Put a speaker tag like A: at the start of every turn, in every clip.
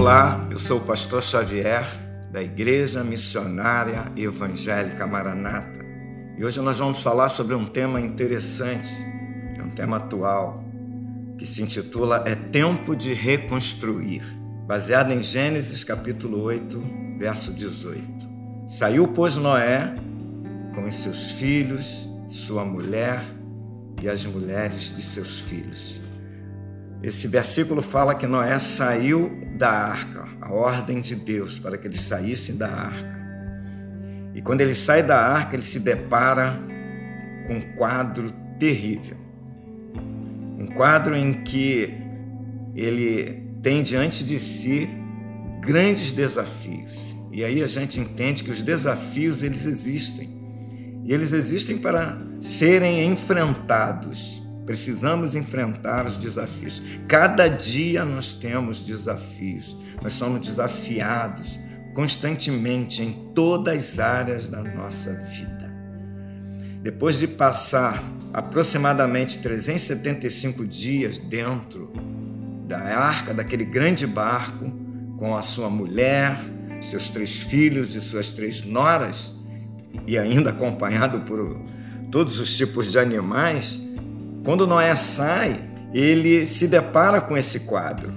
A: Olá, eu sou o pastor Xavier, da Igreja Missionária Evangélica Maranata. E hoje nós vamos falar sobre um tema interessante, é um tema atual, que se intitula É Tempo de Reconstruir, baseado em Gênesis capítulo 8, verso 18. Saiu, pois, Noé com os seus filhos, sua mulher e as mulheres de seus filhos esse versículo fala que Noé saiu da arca, a ordem de Deus para que eles saíssem da arca. E quando ele sai da arca, ele se depara com um quadro terrível. Um quadro em que ele tem diante de si grandes desafios. E aí a gente entende que os desafios eles existem. E eles existem para serem enfrentados Precisamos enfrentar os desafios. Cada dia nós temos desafios. Nós somos desafiados constantemente em todas as áreas da nossa vida. Depois de passar aproximadamente 375 dias dentro da arca, daquele grande barco, com a sua mulher, seus três filhos e suas três noras, e ainda acompanhado por todos os tipos de animais, quando Noé sai, ele se depara com esse quadro.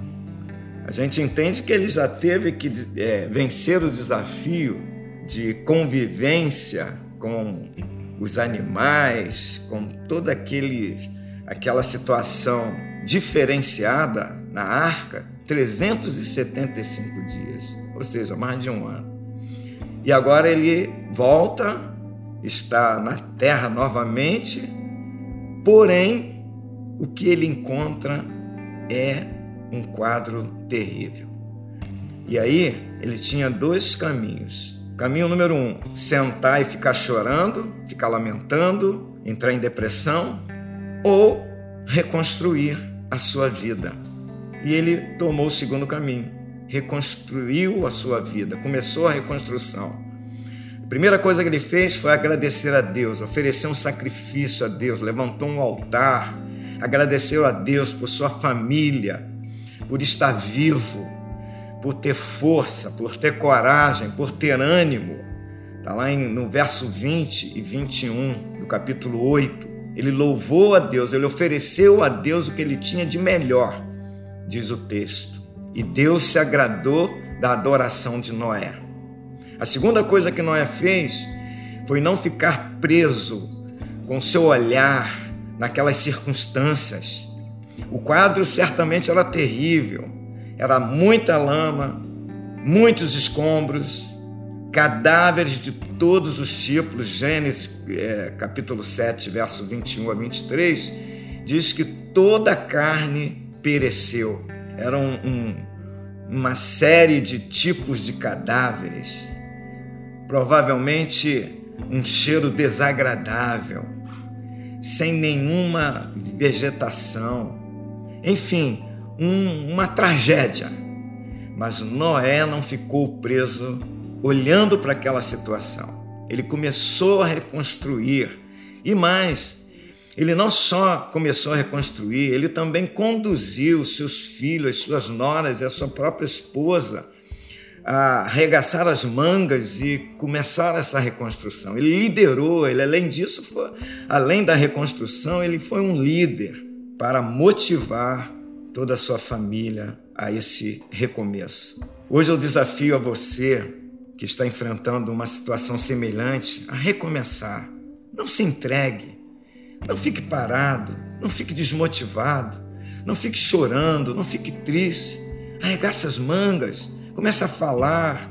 A: A gente entende que ele já teve que é, vencer o desafio de convivência com os animais, com toda aquela situação diferenciada na arca, 375 dias, ou seja, mais de um ano. E agora ele volta, está na terra novamente, Porém, o que ele encontra é um quadro terrível. E aí ele tinha dois caminhos. Caminho número um: sentar e ficar chorando, ficar lamentando, entrar em depressão, ou reconstruir a sua vida. E ele tomou o segundo caminho, reconstruiu a sua vida, começou a reconstrução. A primeira coisa que ele fez foi agradecer a Deus, oferecer um sacrifício a Deus, levantou um altar, agradeceu a Deus por sua família, por estar vivo, por ter força, por ter coragem, por ter ânimo. Está lá no verso 20 e 21 do capítulo 8. Ele louvou a Deus, ele ofereceu a Deus o que ele tinha de melhor, diz o texto. E Deus se agradou da adoração de Noé. A segunda coisa que Noé fez foi não ficar preso com seu olhar naquelas circunstâncias. O quadro certamente era terrível, era muita lama, muitos escombros, cadáveres de todos os tipos. Gênesis é, capítulo 7, verso 21 a 23, diz que toda a carne pereceu. Era um, um, uma série de tipos de cadáveres provavelmente um cheiro desagradável, sem nenhuma vegetação, enfim, um, uma tragédia. Mas Noé não ficou preso olhando para aquela situação. Ele começou a reconstruir e mais, ele não só começou a reconstruir, ele também conduziu seus filhos, suas noras e a sua própria esposa arregaçar as mangas e começar essa reconstrução. Ele liderou, ele além disso, foi, além da reconstrução, ele foi um líder para motivar toda a sua família a esse recomeço. Hoje eu desafio a você que está enfrentando uma situação semelhante a recomeçar. Não se entregue, não fique parado, não fique desmotivado, não fique chorando, não fique triste. Arregaça as mangas, Começa a falar,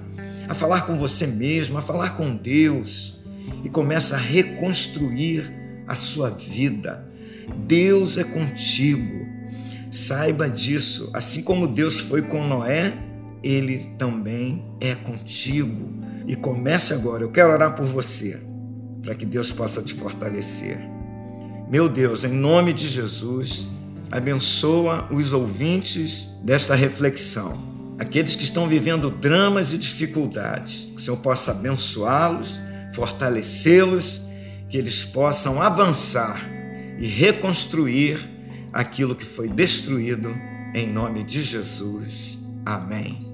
A: a falar com você mesmo, a falar com Deus e começa a reconstruir a sua vida. Deus é contigo. Saiba disso. Assim como Deus foi com Noé, ele também é contigo. E comece agora. Eu quero orar por você, para que Deus possa te fortalecer. Meu Deus, em nome de Jesus, abençoa os ouvintes desta reflexão aqueles que estão vivendo dramas e dificuldades. Que o Senhor possa abençoá-los, fortalecê-los, que eles possam avançar e reconstruir aquilo que foi destruído em nome de Jesus. Amém.